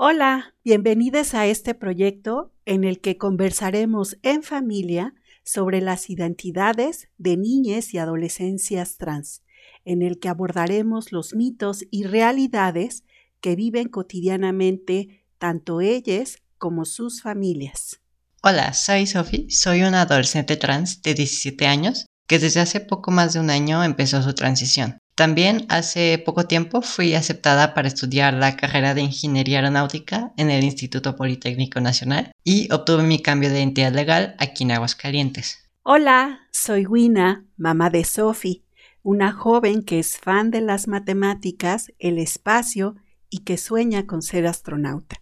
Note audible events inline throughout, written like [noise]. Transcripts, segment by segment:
Hola, bienvenidos a este proyecto en el que conversaremos en familia sobre las identidades de niñas y adolescencias trans, en el que abordaremos los mitos y realidades que viven cotidianamente tanto ellas como sus familias. Hola, soy Sophie, soy una adolescente trans de 17 años que desde hace poco más de un año empezó su transición. También hace poco tiempo fui aceptada para estudiar la carrera de Ingeniería Aeronáutica en el Instituto Politécnico Nacional y obtuve mi cambio de identidad legal aquí en Aguascalientes. Hola, soy Wina, mamá de Sophie, una joven que es fan de las matemáticas, el espacio y que sueña con ser astronauta.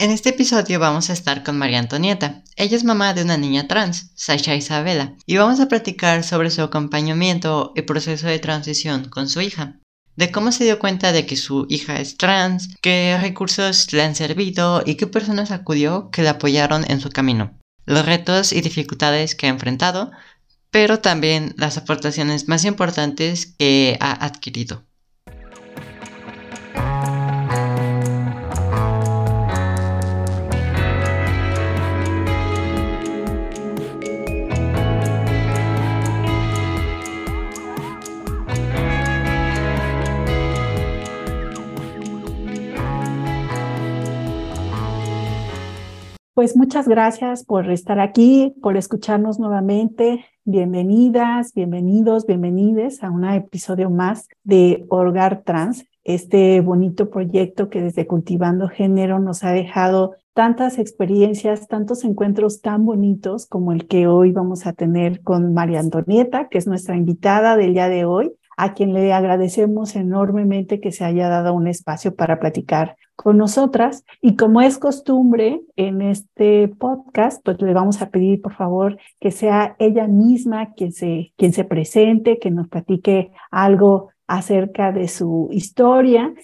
En este episodio vamos a estar con María Antonieta. Ella es mamá de una niña trans, Sasha Isabela, y vamos a platicar sobre su acompañamiento y proceso de transición con su hija. De cómo se dio cuenta de que su hija es trans, qué recursos le han servido y qué personas acudió que le apoyaron en su camino. Los retos y dificultades que ha enfrentado, pero también las aportaciones más importantes que ha adquirido. Pues muchas gracias por estar aquí, por escucharnos nuevamente. Bienvenidas, bienvenidos, bienvenides a un episodio más de Orgar Trans, este bonito proyecto que desde Cultivando Género nos ha dejado tantas experiencias, tantos encuentros tan bonitos como el que hoy vamos a tener con María Antonieta, que es nuestra invitada del día de hoy a quien le agradecemos enormemente que se haya dado un espacio para platicar con nosotras. Y como es costumbre en este podcast, pues le vamos a pedir, por favor, que sea ella misma quien se, quien se presente, que nos platique algo acerca de su historia.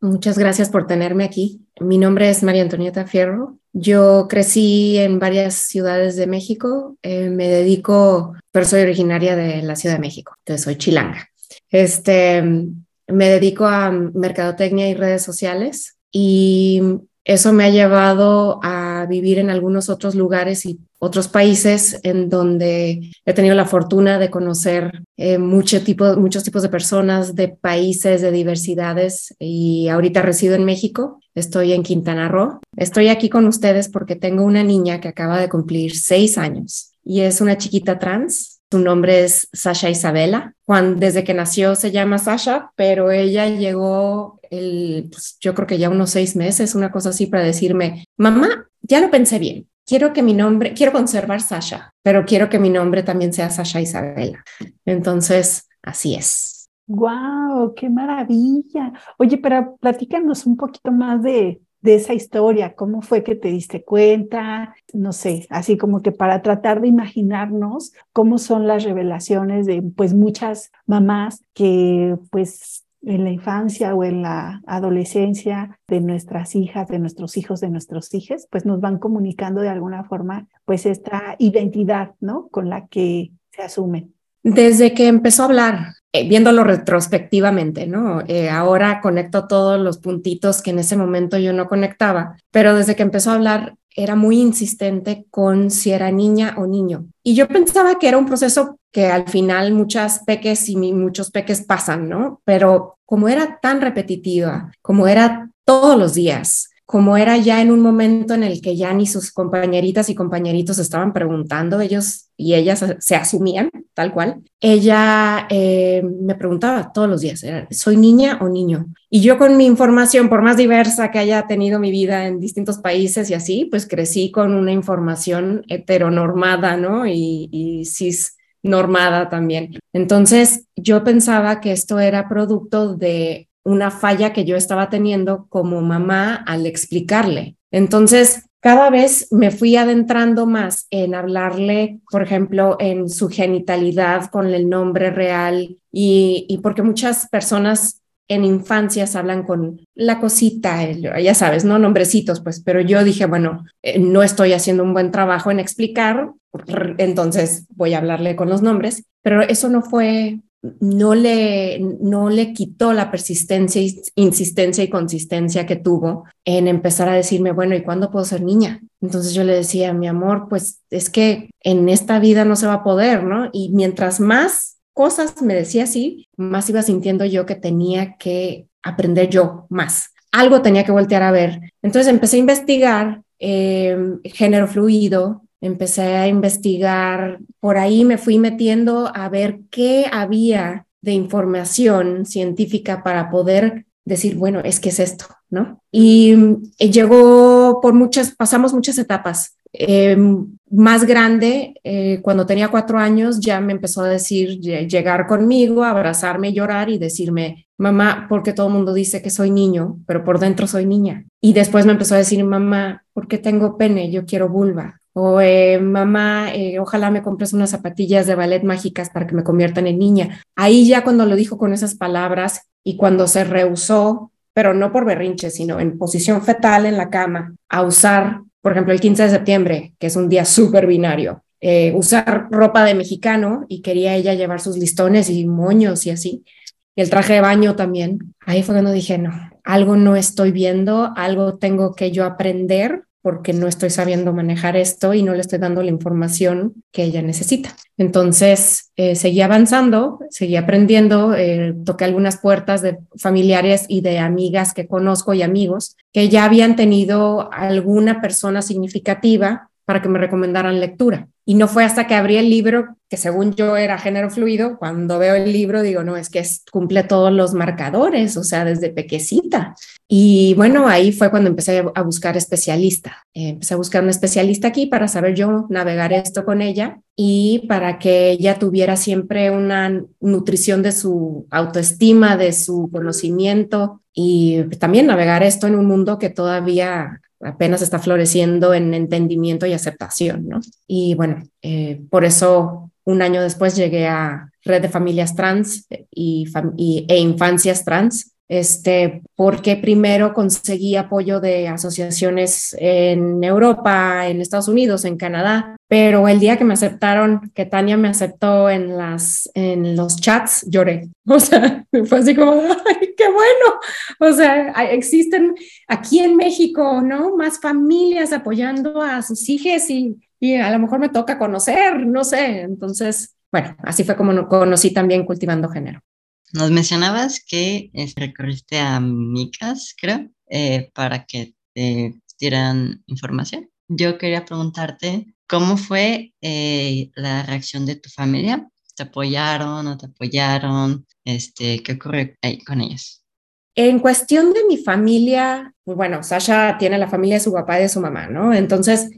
Muchas gracias por tenerme aquí. Mi nombre es María Antonieta Fierro. Yo crecí en varias ciudades de México. Eh, me dedico, pero soy originaria de la Ciudad de México. Entonces soy chilanga. Este, me dedico a mercadotecnia y redes sociales y eso me ha llevado a vivir en algunos otros lugares y otros países en donde he tenido la fortuna de conocer eh, mucho muchos tipos de personas, de países, de diversidades y ahorita resido en México. Estoy en Quintana Roo. Estoy aquí con ustedes porque tengo una niña que acaba de cumplir seis años y es una chiquita trans su nombre es Sasha Isabela. Juan, desde que nació se llama Sasha, pero ella llegó, el, pues, yo creo que ya unos seis meses, una cosa así, para decirme, mamá, ya lo pensé bien. Quiero que mi nombre, quiero conservar Sasha, pero quiero que mi nombre también sea Sasha Isabela. Entonces, así es. ¡Wow! ¡Qué maravilla! Oye, pero platícanos un poquito más de, de esa historia, cómo fue que te diste cuenta, no sé, así como que para tratar de imaginarnos cómo son las revelaciones de pues muchas mamás que pues en la infancia o en la adolescencia de nuestras hijas, de nuestros hijos, de nuestros hijos, pues nos van comunicando de alguna forma pues esta identidad, ¿no? Con la que se asumen. Desde que empezó a hablar, eh, viéndolo retrospectivamente, ¿no? Eh, ahora conecto todos los puntitos que en ese momento yo no conectaba, pero desde que empezó a hablar era muy insistente con si era niña o niño. Y yo pensaba que era un proceso que al final muchas peques y muchos peques pasan, ¿no? Pero como era tan repetitiva, como era todos los días, como era ya en un momento en el que ya ni sus compañeritas y compañeritos estaban preguntando, ellos y ellas se asumían tal cual, ella eh, me preguntaba todos los días, ¿soy niña o niño? Y yo con mi información, por más diversa que haya tenido mi vida en distintos países y así, pues crecí con una información heteronormada, ¿no? Y, y cis normada también. Entonces, yo pensaba que esto era producto de una falla que yo estaba teniendo como mamá al explicarle. Entonces, cada vez me fui adentrando más en hablarle, por ejemplo, en su genitalidad con el nombre real y, porque muchas personas en infancias hablan con la cosita, ya sabes, ¿no? Nombrecitos, pues, pero yo dije, bueno, eh, no estoy haciendo un buen trabajo en explicar, entonces voy a hablarle con los nombres, pero eso no fue no le, no le quitó la persistencia, insistencia y consistencia que tuvo en empezar a decirme, bueno, ¿y cuándo puedo ser niña? Entonces yo le decía, mi amor, pues es que en esta vida no se va a poder, ¿no? Y mientras más cosas me decía así, más iba sintiendo yo que tenía que aprender yo más. Algo tenía que voltear a ver. Entonces empecé a investigar eh, género fluido, empecé a investigar, por ahí me fui metiendo a ver qué había de información científica para poder decir, bueno, es que es esto, ¿no? Y, eh, llegó por muchas, pasamos muchas etapas. Em, más grande, eh, cuando tenía cuatro años, ya me empezó a decir, llegar conmigo, abrazarme, llorar y decirme, mamá, porque todo el mundo dice que soy niño, pero por dentro soy niña. Y después me empezó a decir, mamá, ¿por qué tengo pene? Yo quiero vulva o eh, mamá, eh, ojalá me compres unas zapatillas de ballet mágicas para que me conviertan en niña. Ahí ya cuando lo dijo con esas palabras y cuando se rehusó, pero no por berrinche, sino en posición fetal en la cama, a usar, por ejemplo, el 15 de septiembre, que es un día súper binario, eh, usar ropa de mexicano y quería ella llevar sus listones y moños y así. El traje de baño también. Ahí fue cuando dije, no, algo no estoy viendo, algo tengo que yo aprender porque no estoy sabiendo manejar esto y no le estoy dando la información que ella necesita. Entonces, eh, seguí avanzando, seguí aprendiendo, eh, toqué algunas puertas de familiares y de amigas que conozco y amigos que ya habían tenido alguna persona significativa para que me recomendaran lectura. Y no fue hasta que abrí el libro, que según yo era género fluido, cuando veo el libro digo, no, es que cumple todos los marcadores, o sea, desde pequecita. Y bueno, ahí fue cuando empecé a buscar especialista. Empecé a buscar un especialista aquí para saber yo navegar esto con ella y para que ella tuviera siempre una nutrición de su autoestima, de su conocimiento y también navegar esto en un mundo que todavía apenas está floreciendo en entendimiento y aceptación, ¿no? Y bueno, eh, por eso un año después llegué a Red de Familias Trans y, e Infancias Trans, este, porque primero conseguí apoyo de asociaciones en Europa, en Estados Unidos, en Canadá, pero el día que me aceptaron, que Tania me aceptó en, las, en los chats, lloré. [laughs] O sea, fue así como, ¡ay, qué bueno! O sea, existen aquí en México, ¿no? Más familias apoyando a sus hijas y, y a lo mejor me toca conocer, no sé. Entonces, bueno, así fue como conocí también cultivando género. Nos mencionabas que este, recorriste a Micas, creo, eh, para que te dieran información. Yo quería preguntarte cómo fue eh, la reacción de tu familia. ¿Te apoyaron o te apoyaron? Este, ¿Qué ocurrió ahí con ellos? En cuestión de mi familia, pues bueno, Sasha tiene la familia de su papá y de su mamá, ¿no? Entonces,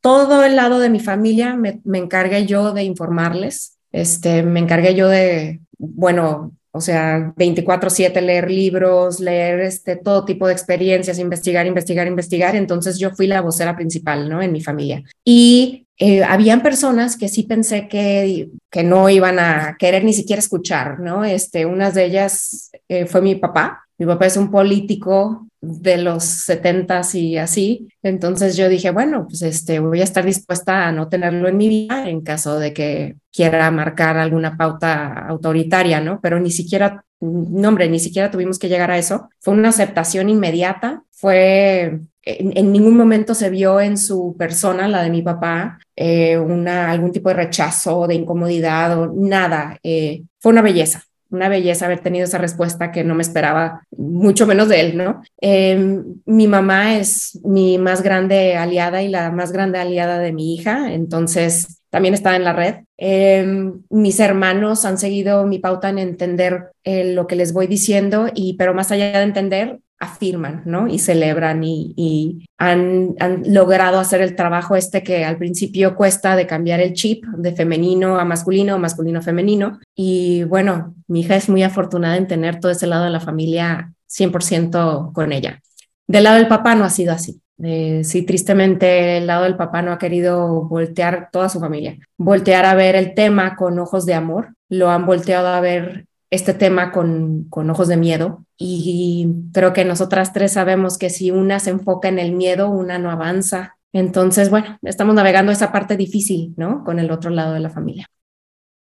todo el lado de mi familia me, me encargué yo de informarles. Este, me encargué yo de, bueno, o sea, 24/7 leer libros, leer este, todo tipo de experiencias, investigar, investigar, investigar. Entonces yo fui la vocera principal, ¿no? En mi familia. Y eh, habían personas que sí pensé que, que no iban a querer ni siquiera escuchar, ¿no? Este, una de ellas eh, fue mi papá. Mi papá es un político de los setentas y así. Entonces yo dije, bueno, pues este, voy a estar dispuesta a no tenerlo en mi vida en caso de que quiera marcar alguna pauta autoritaria, ¿no? Pero ni siquiera, no hombre, ni siquiera tuvimos que llegar a eso. Fue una aceptación inmediata, fue, en, ningún momento se vio en su persona, la de mi papá, eh, una, algún tipo de rechazo, de incomodidad o nada. Eh, fue una belleza una belleza haber tenido esa respuesta que no me esperaba, mucho menos de él, ¿no? Em, mi mamá es mi más grande aliada y la más grande aliada de mi hija, entonces también está en la red. Em, mis hermanos han seguido mi pauta en entender eh, lo que les voy diciendo, y pero más allá de entender, afirman, ¿no? Y celebran y, han, logrado hacer el trabajo este que al principio cuesta de cambiar el chip de femenino a masculino o masculino a femenino. Y bueno, mi hija es muy afortunada en tener todo ese lado de la familia 100% con ella. Del lado del papá no ha sido así. Eh, sí, tristemente el lado del papá no ha querido voltear toda su familia, voltear a ver el tema con ojos de amor, lo han volteado a ver este tema con, con ojos de miedo y creo que nosotras tres sabemos que si una se enfoca en el miedo, una no avanza. Entonces, bueno, estamos navegando esa parte difícil, ¿no? Con el otro lado de la familia.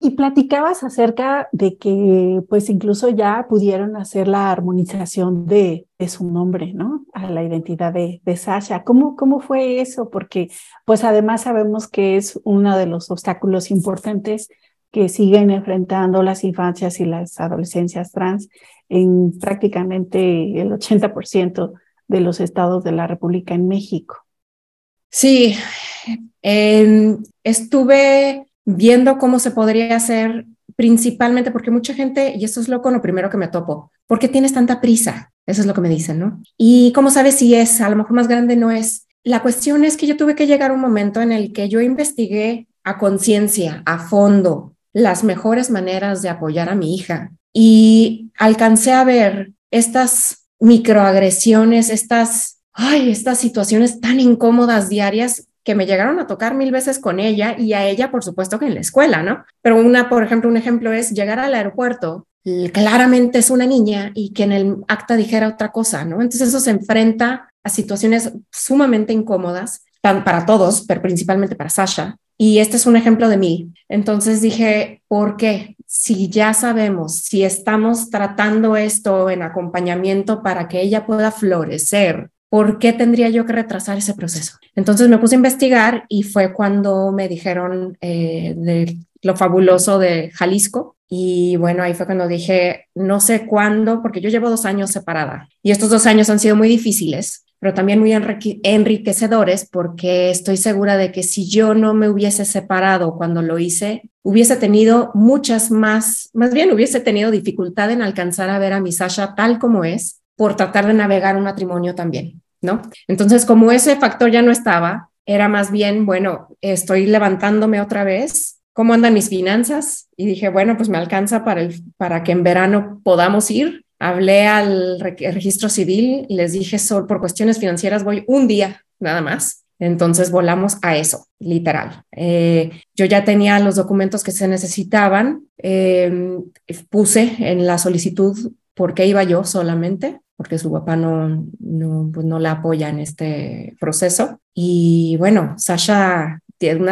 Y platicabas acerca de que pues incluso ya pudieron hacer la armonización de, de su nombre, ¿no? A la identidad de, de, Sasha. ¿Cómo, ¿Cómo fue eso? Porque pues además sabemos que es uno de los obstáculos importantes que siguen enfrentando las infancias y las adolescencias trans en prácticamente el 80% de los estados de la República en México. Sí, estuve viendo cómo se podría hacer principalmente porque mucha gente, y esto es loco, lo primero que me topo, ¿por qué tienes tanta prisa? Eso es lo que me dicen, ¿no? Y cómo sabes si es, a lo mejor más grande no es. La cuestión es que yo tuve que llegar a un momento en el que yo investigué a conciencia, a fondo, las mejores maneras de apoyar a mi hija y alcancé a ver estas microagresiones, estas, ay, estas situaciones tan incómodas diarias que me llegaron a tocar mil veces con ella y a ella, por supuesto, que en la escuela, ¿no? Pero una, por ejemplo, un ejemplo es llegar al aeropuerto, claramente es una niña y que en el acta dijera otra cosa, ¿no? Entonces eso se enfrenta a situaciones sumamente incómodas para todos, pero principalmente para Sasha. Y este es un ejemplo de mí. Entonces dije, ¿por qué? Si ya sabemos, si estamos tratando esto en acompañamiento para que ella pueda florecer ¿por qué tendría yo que retrasar ese proceso? Entonces me puse a investigar y fue cuando me dijeron eh, de lo fabuloso de Jalisco. Y bueno, ahí fue cuando dije, no sé cuándo, porque yo llevo dos años separada y estos dos años han sido muy difíciles, pero también muy enriquecedores porque estoy segura de que si yo no me hubiese separado cuando lo hice, hubiese tenido muchas más, más bien hubiese tenido dificultad en alcanzar a ver a mi Sasha tal como es por tratar de navegar un matrimonio también. ¿no? Entonces, como ese factor ya no estaba, era más bien, bueno, estoy levantándome otra vez, ¿cómo andan mis finanzas? Y dije, bueno, pues me alcanza para, el, para que en verano podamos ir. Hablé al registro civil les dije, solo por cuestiones financieras voy un día nada más. Entonces volamos a eso, literal. Eh, yo ya tenía los documentos que se necesitaban, eh, puse en la solicitud por qué iba yo solamente, porque su papá no, no, pues no la apoya en este proceso. Y bueno, Sasha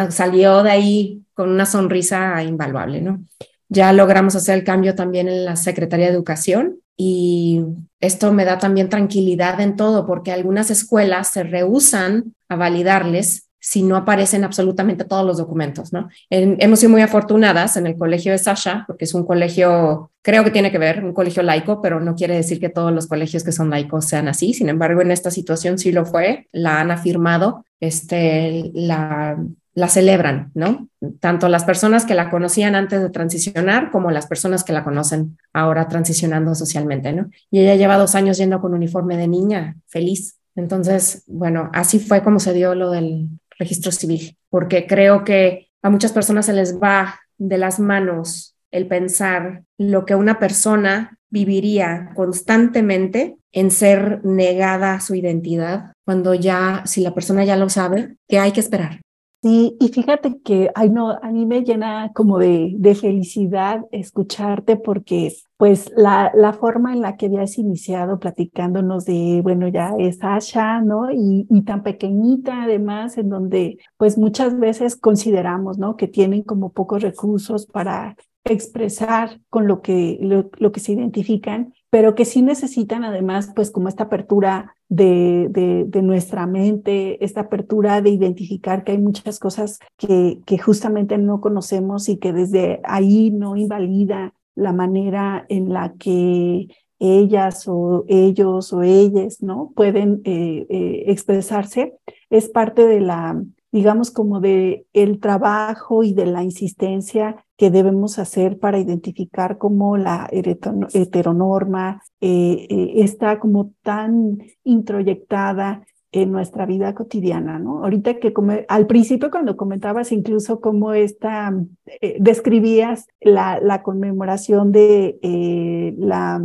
salió de ahí con una sonrisa invaluable, ¿no? Ya logramos hacer el cambio también en la Secretaría de Educación y esto me da también tranquilidad en todo porque algunas escuelas se rehusan a validarles si no aparecen absolutamente todos los documentos, ¿no? hemos sido muy afortunadas en el colegio de Sasha, porque es un colegio, creo que tiene que ver, un colegio laico, pero no quiere decir que todos los colegios que son laicos sean así. Sin embargo, en esta situación sí lo fue, la han afirmado, este, la, la celebran, ¿no? Tanto las personas que la conocían antes de transicionar como las personas que la conocen ahora transicionando socialmente, ¿no? Y ella lleva dos años yendo con uniforme de niña, feliz. Entonces, bueno, así fue como se dio lo del, registro civil, porque creo que a muchas personas se les va de las manos el pensar lo que una persona viviría constantemente en ser negada su identidad, cuando ya, si la persona ya lo sabe, que hay que esperar. Sí, y fíjate que ay, no, a mí me llena como de, de felicidad escucharte porque pues la, la, forma en la que habías iniciado platicándonos de, bueno, ya es Asha, ¿no? Y, y, tan pequeñita además, en donde pues muchas veces consideramos, ¿no? Que tienen como pocos recursos para expresar con lo que, lo, que se identifican, pero que sí necesitan además, pues como esta apertura de, de, nuestra mente, esta apertura de identificar que hay muchas cosas que, que justamente no conocemos y que desde ahí no invalida la manera en la que ellas o ellos o ellas, ¿no? Pueden eh, eh, expresarse, es parte de la, digamos, como de el trabajo y de la insistencia que debemos hacer para identificar cómo la heteronorma eh, eh, está como tan introyectada en nuestra vida cotidiana, ¿no? Ahorita que como, al principio cuando comentabas incluso cómo esta, eh, describías la, la, conmemoración de la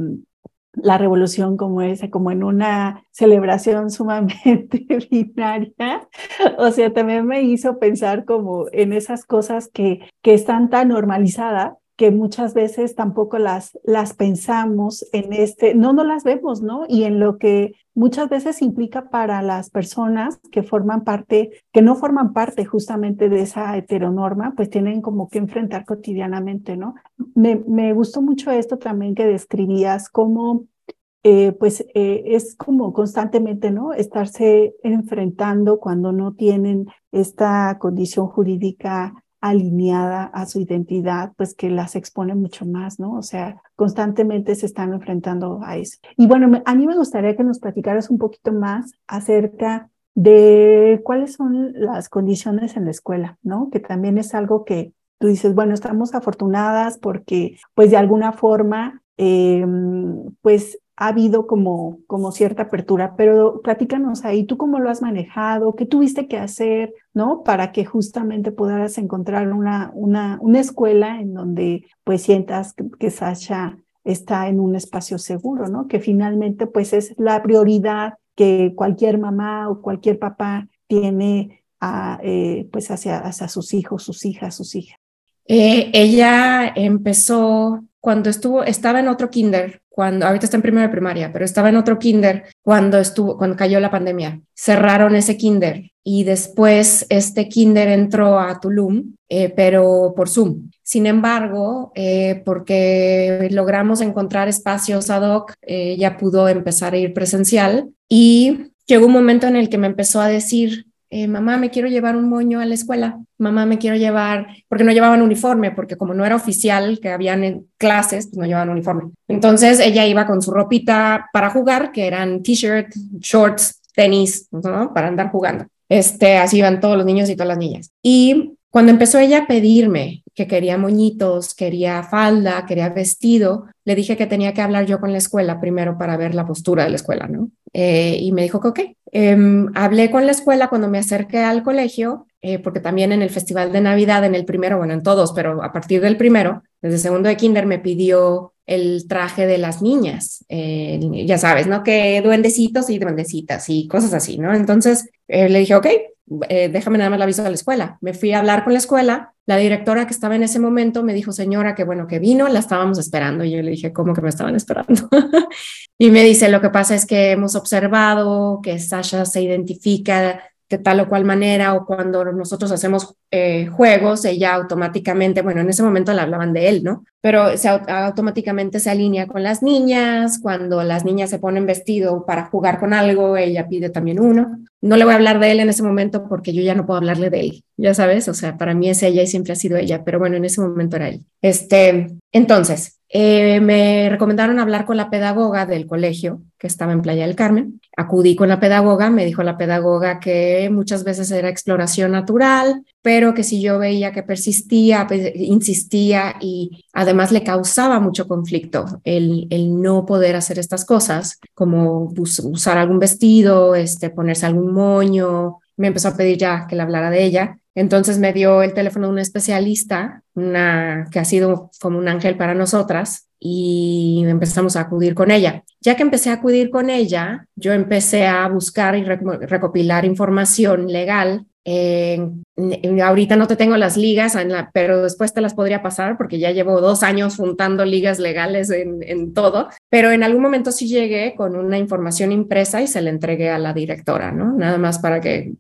la revolución como esa, como en una celebración sumamente [laughs] binaria. O sea, también me hizo pensar como en esas cosas que, que están tan normalizadas que muchas veces tampoco las, las pensamos en este, no, no las vemos, ¿no? Y en lo que muchas veces implica para las personas que forman parte, que no forman parte justamente de esa heteronorma, pues tienen como que enfrentar cotidianamente, ¿no? Me, me gustó mucho esto también que describías, cómo eh, pues eh, es como constantemente, ¿no? Estarse enfrentando cuando no tienen esta condición jurídica alineada a su identidad, pues que las expone mucho más, ¿no? O sea, constantemente se están enfrentando a eso. Y bueno, a mí me gustaría que nos platicaras un poquito más acerca de cuáles son las condiciones en la escuela, ¿no? Que también es algo que tú dices, bueno, estamos afortunadas porque, pues de alguna forma, eh, pues ha habido como, como cierta apertura, pero platícanos ahí, ¿tú cómo lo has manejado? ¿Qué tuviste que hacer, no? Para que justamente pudieras encontrar una, una, una escuela en donde pues sientas que, Sasha está en un espacio seguro, ¿no? Que finalmente pues es la prioridad que cualquier mamá o cualquier papá tiene a, eh, pues hacia, hacia sus hijos, sus hijas, sus hijas. Eh, ella empezó cuando estuvo, estaba en otro kinder, cuando ahorita está en primera primaria, pero estaba en otro kinder cuando estuvo, cuando cayó la pandemia. Cerraron ese kinder y después este kinder entró a Tulum, eh, pero por Zoom. Sin embargo, eh, porque logramos encontrar espacios ad hoc, eh, ya pudo empezar a ir presencial y llegó un momento en el que me empezó a decir, eh, mamá, me quiero llevar un moño a la escuela, mamá, me quiero llevar, porque no llevaban uniforme, porque como no era oficial que habían en clases, pues no llevaban uniforme. Entonces ella iba con su ropita para jugar, que eran t-shirt, shorts, tenis. Para andar jugando. Este, así iban todos los niños y todas las niñas. Y cuando empezó ella a pedirme que quería moñitos, quería falda, quería vestido, le dije que tenía que hablar yo con la escuela primero para ver la postura de la escuela, ¿no? Eh, y me dijo que ok. Em, hablé con la escuela cuando me acerqué al colegio, eh, porque también en el festival de Navidad, en el primero, bueno, en todos, pero a partir del primero, desde segundo de kinder, me pidió el traje de las niñas, eh, ya sabes, ¿no? Que duendecitos y duendecitas y cosas así, ¿no? Entonces le dije, ok, eh, déjame nada más la aviso a la escuela. Me fui a hablar con la escuela. La directora que estaba en ese momento me dijo, señora, que bueno, que vino, la estábamos esperando. Y yo le dije, ¿cómo que me estaban esperando? [laughs] y me dice, lo que pasa es que hemos observado que Sasha se identifica de tal o cual manera o cuando nosotros hacemos eh, juegos, ella automáticamente, bueno, en ese momento le hablaban de él, ¿no? Pero se, automáticamente se alinea con las niñas, cuando las niñas se ponen vestido para jugar con algo, ella pide también uno. No le voy a hablar de él en ese momento porque yo ya no puedo hablarle de él, ya sabes, o sea, para mí es ella y siempre ha sido ella, pero bueno, en ese momento era él. Este, entonces, eh, me recomendaron hablar con la pedagoga del colegio que estaba en Playa del Carmen. Acudí con la pedagoga, me dijo la pedagoga que muchas veces era exploración natural, pero que si yo veía que persistía, pues, insistía y además le causaba mucho conflicto el, no poder hacer estas cosas, como usar algún vestido, este, ponerse algún moño, me empezó a pedir ya que le hablara de ella. Entonces me dio el teléfono de una especialista, una que ha sido como un ángel para nosotras, y empezamos a acudir con ella. Ya que empecé a acudir con ella, yo empecé a buscar y recopilar información legal ahorita no te tengo las ligas, pero después te las podría pasar porque ya llevo dos años juntando ligas legales en, todo. Pero en algún momento sí llegué con una información impresa y se la entregué a la directora, ¿no? Nada más para que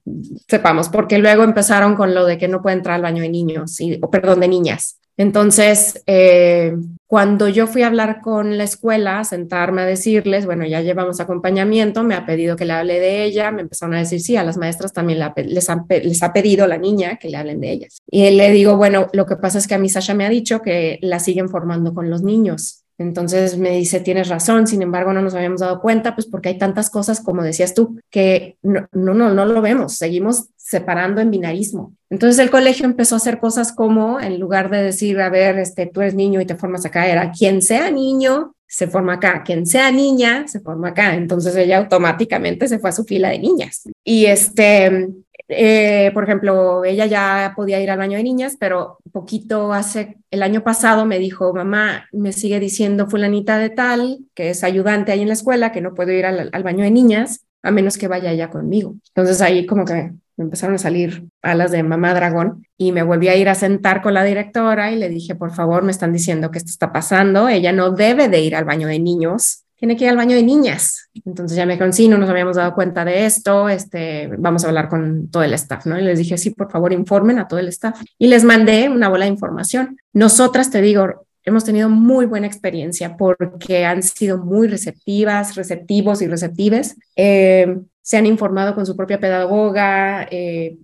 sepamos, porque luego empezaron con lo de que no puede entrar al baño de niños, o perdón, de niñas. Entonces, eh, cuando yo fui a hablar con la escuela, sentarme a decirles, bueno, ya llevamos acompañamiento, me ha pedido que le hable de ella, me empezaron a decir, sí, a las maestras también les, ha pedido la niña que le hablen de ellas. Y le digo, bueno, lo que pasa es que a mí Sasha me ha dicho que la siguen formando con los niños. Entonces me dice, tienes razón, sin embargo no nos habíamos dado cuenta, pues porque hay tantas cosas, como decías tú, que no, no, no, no lo vemos, seguimos separando en binarismo. Entonces el colegio empezó a hacer cosas como, en lugar de decir, a ver, este, tú eres niño y te formas acá, era quien sea niño, se forma acá, quien sea niña, se forma acá. Entonces ella automáticamente se fue a su fila de niñas. Y este, eh, por ejemplo, ella ya podía ir al baño de niñas, pero poquito hace, el año pasado me dijo, mamá, me sigue diciendo fulanita de tal, que es ayudante ahí en la escuela, que no puedo ir al, baño de niñas, a menos que vaya ella conmigo. Entonces ahí como que me empezaron a salir alas de mamá dragón y me volví a ir a sentar con la directora y le dije, por favor, me están diciendo que esto está pasando, ella no debe de ir al baño de niños, tiene que ir al baño de niñas. Entonces ya me dijeron, sí, no nos habíamos dado cuenta de esto, este, vamos a hablar con todo el staff, ¿no? Y les dije, sí, por favor, informen a todo el staff. Y les mandé una bola de información. Nosotras, te digo, hemos tenido muy buena experiencia porque han sido muy receptivas, receptivos y receptives. Eh, se han informado con su propia pedagoga. Eh,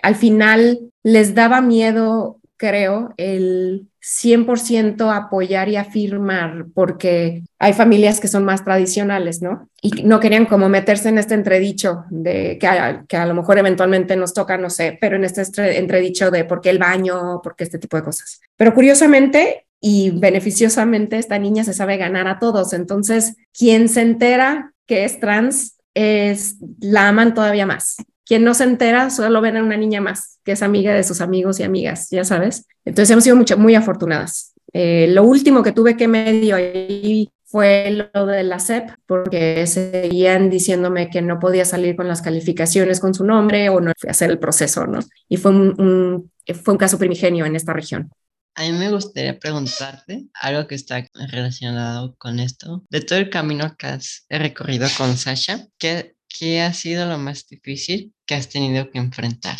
al final les daba miedo, creo, el 100% apoyar y afirmar, porque hay familias que son más tradicionales, ¿no? Y no querían como meterse en este entredicho de que a, que a lo mejor eventualmente nos toca, no sé, pero en este entredicho de por qué el baño, por qué este tipo de cosas. Pero curiosamente y beneficiosamente esta niña se sabe ganar a todos, entonces quien se entera que es trans es la aman todavía más. Quien no se entera solo ven a una niña más, que es amiga de sus amigos y amigas, ya sabes. Entonces hemos sido mucho, muy afortunadas. Eh, lo último que tuve que medio ahí fue lo de la SEP, porque seguían diciéndome que no podía salir con las calificaciones con su nombre o no hacer el proceso, ¿no? Y fue un, fue un caso primigenio en esta región. A mí me gustaría preguntarte algo que está relacionado con esto. De todo el camino que has recorrido con Sasha, ¿qué, qué ha sido lo más difícil que has tenido que enfrentar?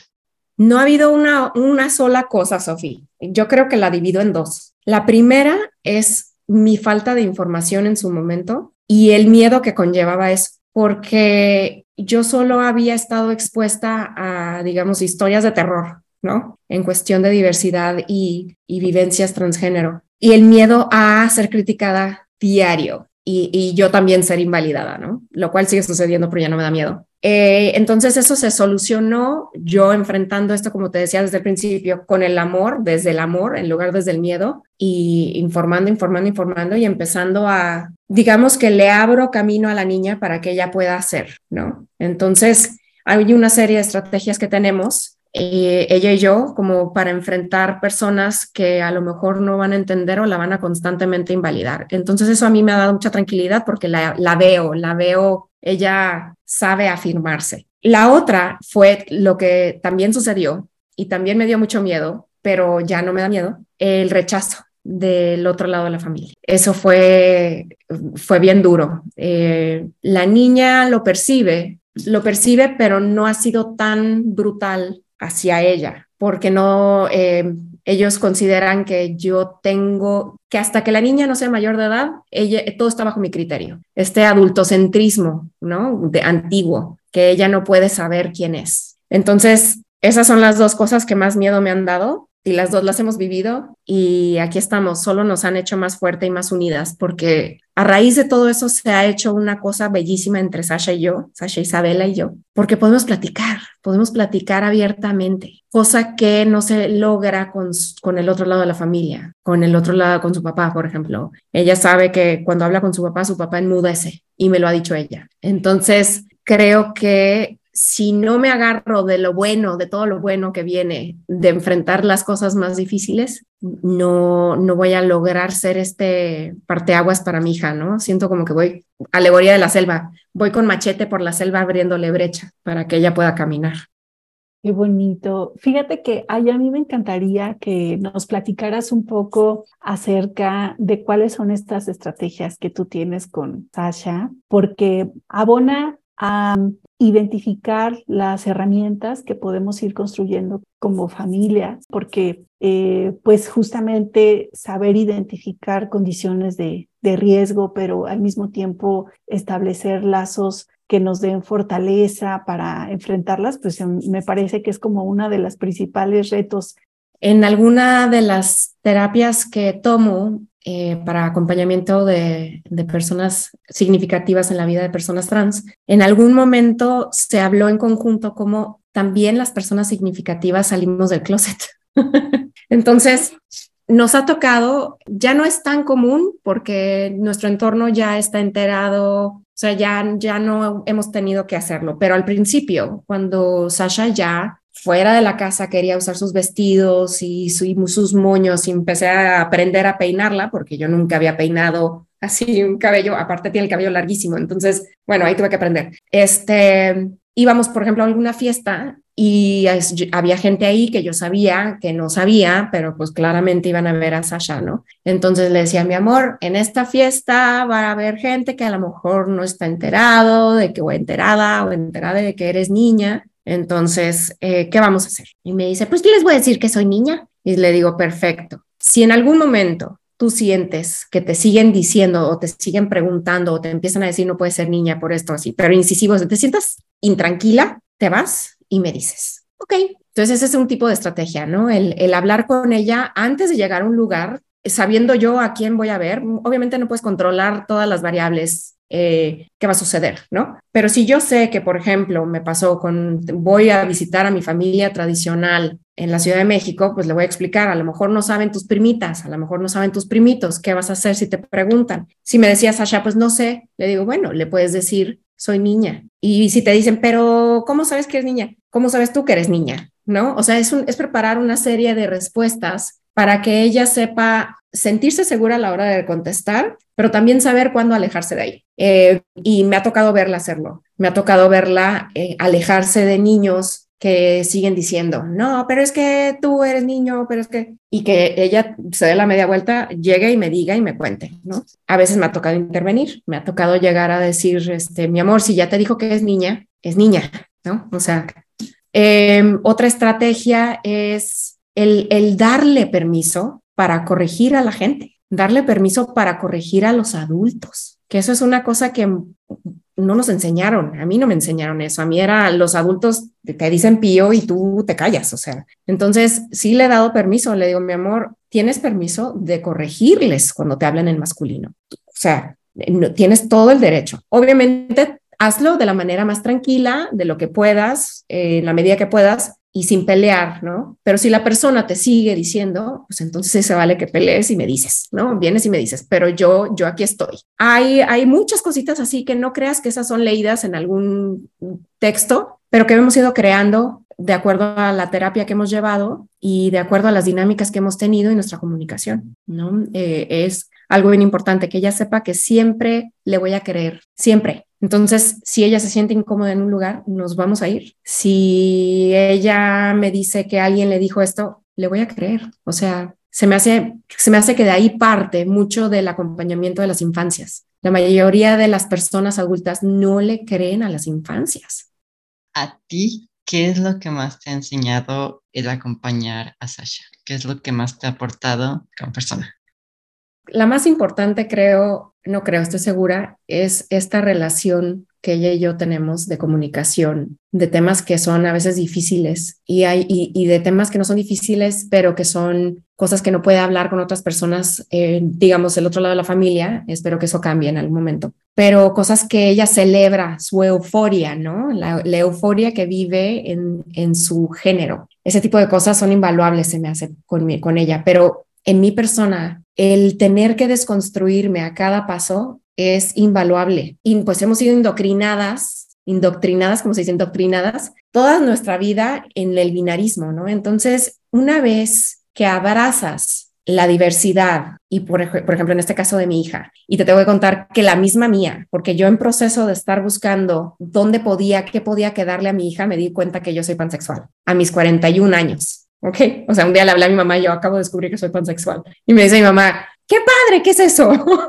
No ha habido una, una sola cosa, Sofía. Yo creo que la divido en dos. La primera es mi falta de información en su momento y el miedo que conllevaba eso, porque yo solo había estado expuesta a, digamos, historias de terror, ¿no? En cuestión de diversidad y, vivencias transgénero. Y el miedo a ser criticada diario y, y, yo también ser invalidada, ¿no? Lo cual sigue sucediendo, pero ya no me da miedo. Eh, entonces eso se solucionó yo enfrentando esto, como te decía desde el principio, con el amor, desde el amor en lugar desde el miedo y informando, informando, informando y empezando a, digamos que le abro camino a la niña para que ella pueda hacer, ¿no? Entonces hay una serie de estrategias que tenemos eh, ella y yo como para enfrentar personas que a lo mejor no van a entender o la van a constantemente invalidar. Entonces eso a mí me ha dado mucha tranquilidad porque la, la veo, la veo, ella sabe afirmarse. La otra fue lo que también sucedió y también me dio mucho miedo, pero ya no me da miedo, el rechazo del otro lado de la familia. Eso fue, fue bien duro. Eh, la niña lo percibe, lo percibe, pero no ha sido tan brutal hacia ella, porque no, eh, ellos consideran que yo tengo, que hasta que la niña no sea mayor de edad, ella, todo está bajo mi criterio. Este adultocentrismo, ¿no? De antiguo, que ella no puede saber quién es. Entonces, esas son las dos cosas que más miedo me han dado y las dos las hemos vivido y aquí estamos, solo nos han hecho más fuerte y más unidas porque a raíz de todo eso se ha hecho una cosa bellísima entre Sasha y yo, Sasha Isabela y yo, porque podemos platicar, podemos platicar abiertamente, cosa que no se logra con, con el otro lado de la familia, con el otro lado, con su papá, por ejemplo. Ella sabe que cuando habla con su papá, su papá enmudece y me lo ha dicho ella. Entonces, creo que si no me agarro de lo bueno, de todo lo bueno que viene de enfrentar las cosas más difíciles, no, no voy a lograr ser este parteaguas para mi hija, ¿no? Siento como que voy, alegoría de la selva, voy con machete por la selva abriéndole brecha para que ella pueda caminar. Qué bonito. Fíjate que a mí me encantaría que nos platicaras un poco acerca de cuáles son estas estrategias que tú tienes con Sasha, porque abona a identificar las herramientas que podemos ir construyendo como familia, porque eh, pues justamente saber identificar condiciones de, de riesgo, pero al mismo tiempo establecer lazos que nos den fortaleza para enfrentarlas, pues me parece que es como una de las principales retos. En alguna de las terapias que tomo, eh, para acompañamiento de, personas significativas en la vida de personas trans. En algún momento se habló en conjunto como también las personas significativas salimos del closet. [laughs] Entonces, nos ha tocado, ya no es tan común porque nuestro entorno ya está enterado, o sea, ya, ya no hemos tenido que hacerlo, pero al principio, cuando Sasha ya fuera de la casa quería usar sus vestidos y, sus moños y empecé a aprender a peinarla porque yo nunca había peinado así un cabello, aparte tiene el cabello larguísimo, entonces, bueno, ahí tuve que aprender. Este, íbamos, por ejemplo, a alguna fiesta y había gente ahí que yo sabía que no sabía, pero pues claramente iban a ver a Sasha, ¿no? Entonces le decía, mi amor, en esta fiesta va a haber gente que a lo mejor no está enterado de que o enterada o enterada de que eres niña. Entonces, eh, ¿qué vamos a hacer? Y me dice, pues les voy a decir que soy niña. Y le digo, perfecto. Si en algún momento tú sientes que te siguen diciendo o te siguen preguntando o te empiezan a decir no puedes ser niña por esto así, pero incisivos, te sientas intranquila, te vas y me dices, ok. Entonces ese es un tipo de estrategia, ¿no? El, el hablar con ella antes de llegar a un lugar, sabiendo yo a quién voy a ver. Obviamente no puedes controlar todas las variables eh, qué va a suceder, ¿no? Pero si yo sé que, por ejemplo, me pasó con, voy a visitar a mi familia tradicional en la Ciudad de México, pues le voy a explicar, a lo mejor no saben tus primitas, a lo mejor no saben tus primitos, ¿qué vas a hacer si te preguntan? Si me decía Sasha, pues no sé, le digo, bueno, le puedes decir, soy niña. Y si te dicen, pero ¿cómo sabes que eres niña? ¿Cómo sabes tú que eres niña? ¿No? O sea, es, es preparar una serie de respuestas para que ella sepa sentirse segura a la hora de contestar, pero también saber cuándo alejarse de ahí. Eh, y me ha tocado verla hacerlo. Me ha tocado verla eh, alejarse de niños que siguen diciendo, no, pero es que tú eres niño, pero es que, y que ella se dé la media vuelta, llegue y me diga y me cuente, ¿no? A veces me ha tocado intervenir, me ha tocado llegar a decir, este, mi amor, si ya te dijo que es niña, es niña, ¿no? O sea, em, otra estrategia es el, darle permiso para corregir a la gente, darle permiso para corregir a los adultos, que eso es una cosa que no nos enseñaron, a mí no me enseñaron eso, a mí era los adultos te dicen pío y tú te callas, o sea, entonces sí le he dado permiso, le digo, mi amor, tienes permiso de corregirles cuando te hablan en masculino, o sea, tienes todo el derecho. Obviamente, hazlo de la manera más tranquila, de lo que puedas, eh, en la medida que puedas, y sin pelear, ¿no? Pero si la persona te sigue diciendo, pues entonces se vale que pelees y me dices, ¿no? Vienes y me dices, pero yo, yo aquí estoy. Hay, hay muchas cositas así que no creas que esas son leídas en algún texto, pero que hemos ido creando de acuerdo a la terapia que hemos llevado y de acuerdo a las dinámicas que hemos tenido en nuestra comunicación, ¿no? Eh, es algo bien importante, que ella sepa que siempre le voy a querer, siempre, entonces, si ella se siente incómoda en un lugar, nos vamos a ir. Si ella me dice que alguien le dijo esto, le voy a creer. O sea, se me hace, se me hace que de ahí parte mucho del acompañamiento de las infancias. La mayoría de las personas adultas no le creen a las infancias. ¿A ti qué es lo que más te ha enseñado el acompañar a Sasha? ¿Qué es lo que más te ha aportado como persona? La más importante, creo, no creo, estoy segura, es esta relación que ella y yo tenemos de comunicación, de temas que son a veces difíciles y, hay, y, de temas que no son difíciles, pero que son cosas que no puede hablar con otras personas, eh, digamos, el otro lado de la familia. Espero que eso cambie en algún momento. Pero cosas que ella celebra, su euforia, ¿no? La, euforia que vive en, en su género. Ese tipo de cosas son invaluables, se me hace con, con ella. Pero en mi persona, el tener que desconstruirme a cada paso es invaluable. Y pues hemos sido indoctrinadas, indoctrinadas, como se dice, indoctrinadas, toda nuestra vida en el binarismo, ¿no? Entonces, una vez que abrazas la diversidad y por, ejemplo en este caso de mi hija y te tengo que contar que la misma mía porque yo en proceso de estar buscando dónde podía qué podía quedarle a mi hija me di cuenta que yo soy pansexual a mis 41 años ¿ok? O sea, un día le hablé a mi mamá y yo acabo de descubrir que soy pansexual. Y me dice mi mamá, qué padre, ¿qué es eso? [laughs]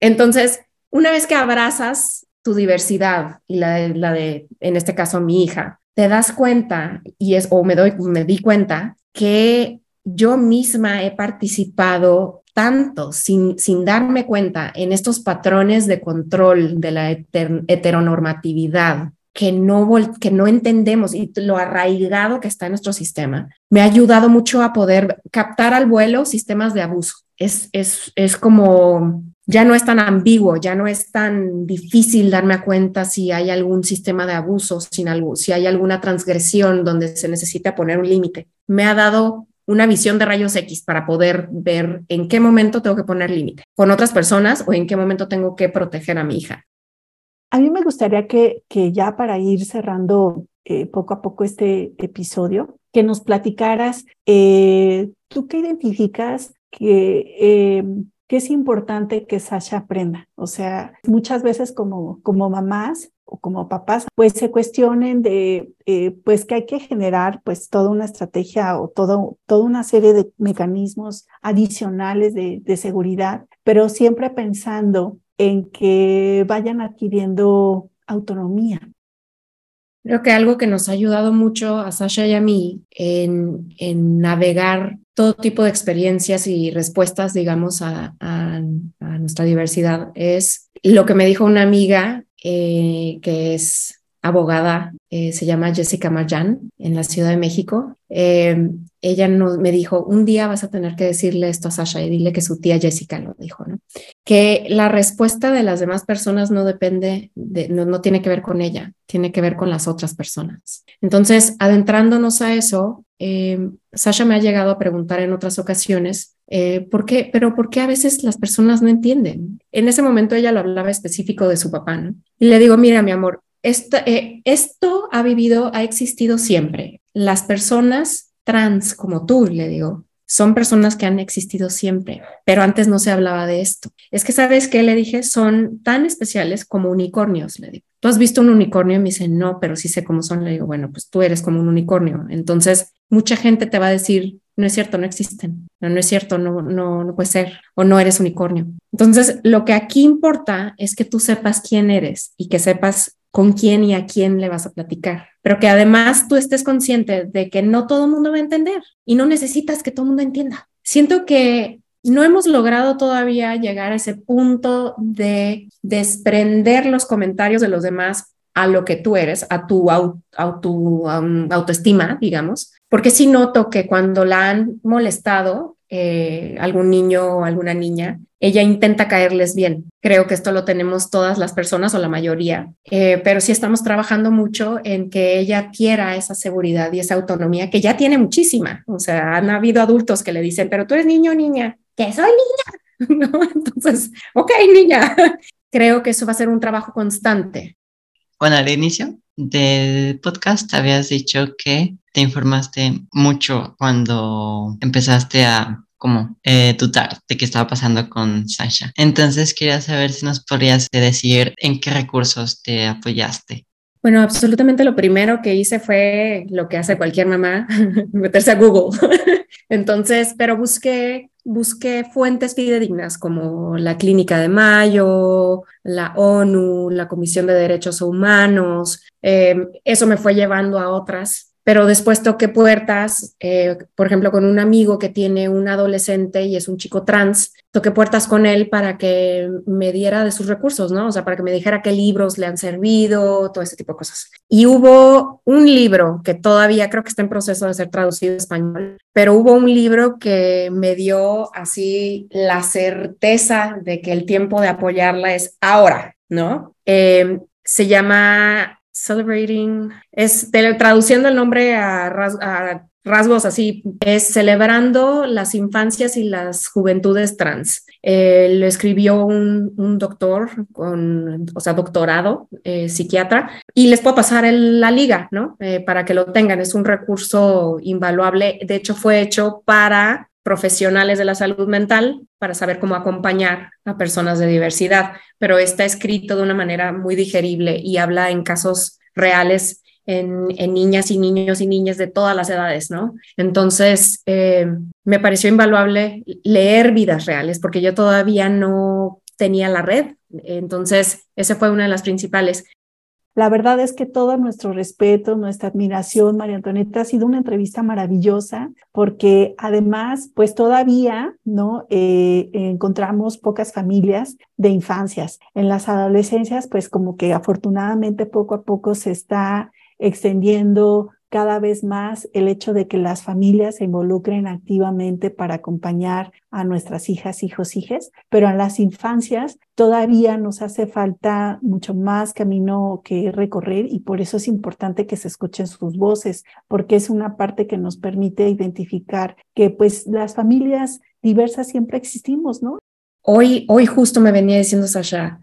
Entonces, una vez que abrazas tu diversidad y la de, la de, en este caso, mi hija, te das cuenta y es, o me doy, me di cuenta que yo misma he participado tanto sin, sin darme cuenta en estos patrones de control de la heteronormatividad que no, que no entendemos y lo arraigado que está en nuestro sistema, me ha ayudado mucho a poder captar al vuelo sistemas de abuso. Es, es, es como, ya no es tan ambiguo, ya no es tan difícil darme cuenta si hay algún sistema de abuso, si hay alguna transgresión donde se necesita poner un límite. Me ha dado una visión de rayos X para poder ver en qué momento tengo que poner límite con otras personas o en qué momento tengo que proteger a mi hija. A mí me gustaría que, que ya para ir cerrando eh, poco a poco este episodio, que nos platicaras, eh, tú qué identificas que, em, que, es importante que Sasha aprenda. O sea, muchas veces como, como mamás o como papás, pues se cuestionen de, eh, pues que hay que generar pues toda una estrategia o todo, toda una serie de mecanismos adicionales de seguridad, pero siempre pensando en que vayan adquiriendo autonomía. Creo que algo que nos ha ayudado mucho a Sasha y a mí en, en navegar todo tipo de experiencias y respuestas, digamos, a, a, nuestra diversidad es lo que me dijo una amiga eh, que es abogada, eh, se llama Jessica Mayan, en la Ciudad de México. Eh, ella nos, me dijo, un día vas a tener que decirle esto a Sasha y dile que su tía Jessica lo dijo, ¿no? Que la respuesta de las demás personas no depende, de, no, no tiene que ver con ella, tiene que ver con las otras personas. Entonces, adentrándonos a eso, eh, Sasha me ha llegado a preguntar en otras ocasiones, ¿por qué? Pero ¿por qué a veces las personas no entienden? En ese momento ella lo hablaba específico de su papá, ¿no? Y le digo, mira, mi amor, esto, eh, esto ha vivido, ha existido siempre. Las personas trans como tú, le digo, son personas que han existido siempre, pero antes no se hablaba de esto. Es que, ¿sabes qué? Le dije, son tan especiales como unicornios, le digo. ¿Tú has visto un unicornio? Y me dice, no, pero sí sé cómo son. Le digo, bueno, pues tú eres como un unicornio. Entonces, mucha gente te va a decir, no es cierto, no existen, no, no es cierto, no, no, no puede ser, o no eres unicornio. Entonces, lo que aquí importa es que tú sepas quién eres y que sepas con quién y a quién le vas a platicar, pero que además tú estés consciente de que no todo el mundo va a entender y no necesitas que todo el mundo entienda. Siento que no hemos logrado todavía llegar a ese punto de desprender los comentarios de los demás a lo que tú eres, a tu, um, autoestima, digamos, porque sí noto que cuando la han molestado, eh, algún niño o alguna niña, ella intenta caerles bien. Creo que esto lo tenemos todas las personas o la mayoría, eh, pero sí estamos trabajando mucho en que ella quiera esa seguridad y esa autonomía que ya tiene muchísima. O sea, han habido adultos que le dicen, pero tú eres niño o niña, que soy niña. [laughs] ¿No? Entonces, ok, niña. [laughs] Creo que eso va a ser un trabajo constante. Bueno, al inicio del podcast habías dicho que te informaste mucho cuando empezaste a como eh, de qué estaba pasando con Sasha. Entonces quería saber si nos podrías decir en qué recursos te apoyaste. Bueno, absolutamente lo primero que hice fue lo que hace cualquier mamá, [laughs] meterse a Google. [laughs] Entonces, pero busqué, busqué fuentes fidedignas como la Clínica de Mayo, la ONU, la Comisión de Derechos Humanos. Eh, eso me fue llevando a otras pero después toqué puertas, eh, por ejemplo, con un amigo que tiene un adolescente y es un chico trans, toqué puertas con él para que me diera de sus recursos, ¿no? O sea, para que me dijera qué libros le han servido, todo ese tipo de cosas. Y hubo un libro que todavía creo que está en proceso de ser traducido en español, pero hubo un libro que me dio así la certeza de que el tiempo de apoyarla es ahora, ¿no? Eh, se llama Celebrating, es traduciendo el nombre a, rasgos así, es celebrando las infancias y las juventudes trans. Eh, lo escribió un, doctor con, o sea, doctorado, eh, psiquiatra, y les puedo pasar la liga, ¿no? Eh, para que lo tengan. Es un recurso invaluable. De hecho, fue hecho para profesionales de la salud mental para saber cómo acompañar a personas de diversidad, pero está escrito de una manera muy digerible y habla en casos reales en, niñas y niños y niñas de todas las edades, ¿no? Entonces, eh, me pareció invaluable leer vidas reales porque yo todavía no tenía la red, entonces esa fue una de las principales. La verdad es que todo nuestro respeto, nuestra admiración, María Antonieta, ha sido una entrevista maravillosa porque además, pues todavía, ¿no? Eh, encontramos pocas familias de infancias. En las adolescencias, pues como que afortunadamente poco a poco se está extendiendo cada vez más el hecho de que las familias se involucren activamente para acompañar a nuestras hijas, hijos, hijas, pero en las infancias todavía nos hace falta mucho más camino que recorrer y por eso es importante que se escuchen sus voces, porque es una parte que nos permite identificar que pues las familias diversas siempre existimos, ¿no? Hoy, hoy justo me venía diciendo Sasha,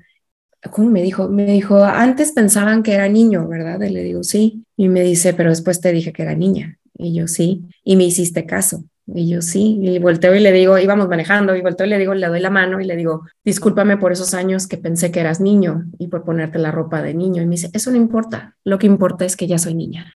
¿cómo me dijo? Me dijo, antes pensaban que era niño, ¿verdad? Y le digo, sí. Y me dice, pero después te dije que era niña. Y yo, sí. Y me hiciste caso. Y yo sí, y volteo y le digo, íbamos manejando, y volteo y le digo, le doy la mano y le digo, discúlpame por esos años que pensé que eras niño y por ponerte la ropa de niño. Y me dice, eso no importa, lo que importa es que ya soy niña.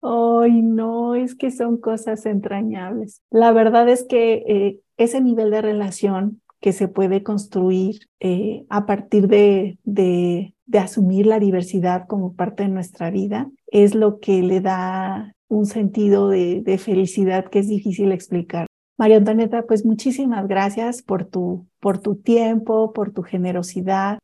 Ay, no, es que son cosas entrañables. La verdad es que eh, ese nivel de relación que se puede construir eh, a partir de, de, asumir la diversidad como parte de nuestra vida es lo que le da un sentido de, de felicidad que es difícil explicar. María Antonieta, pues muchísimas gracias por tu, por tu tiempo, por tu generosidad.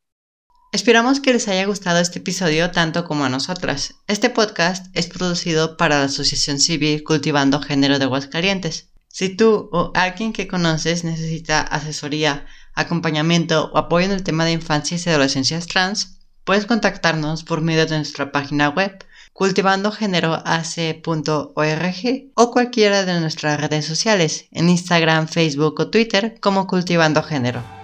Esperamos que les haya gustado este episodio tanto como a nosotras. Este podcast es producido para la Asociación Civil Cultivando Género de Aguascalientes. Si tú o alguien que conoces necesita asesoría, acompañamiento o apoyo en el tema de infancias y adolescencias trans, puedes contactarnos por medio de nuestra página web cultivandogéneroac.org o cualquiera de nuestras redes sociales, en Instagram, Facebook o Twitter como Cultivando Género.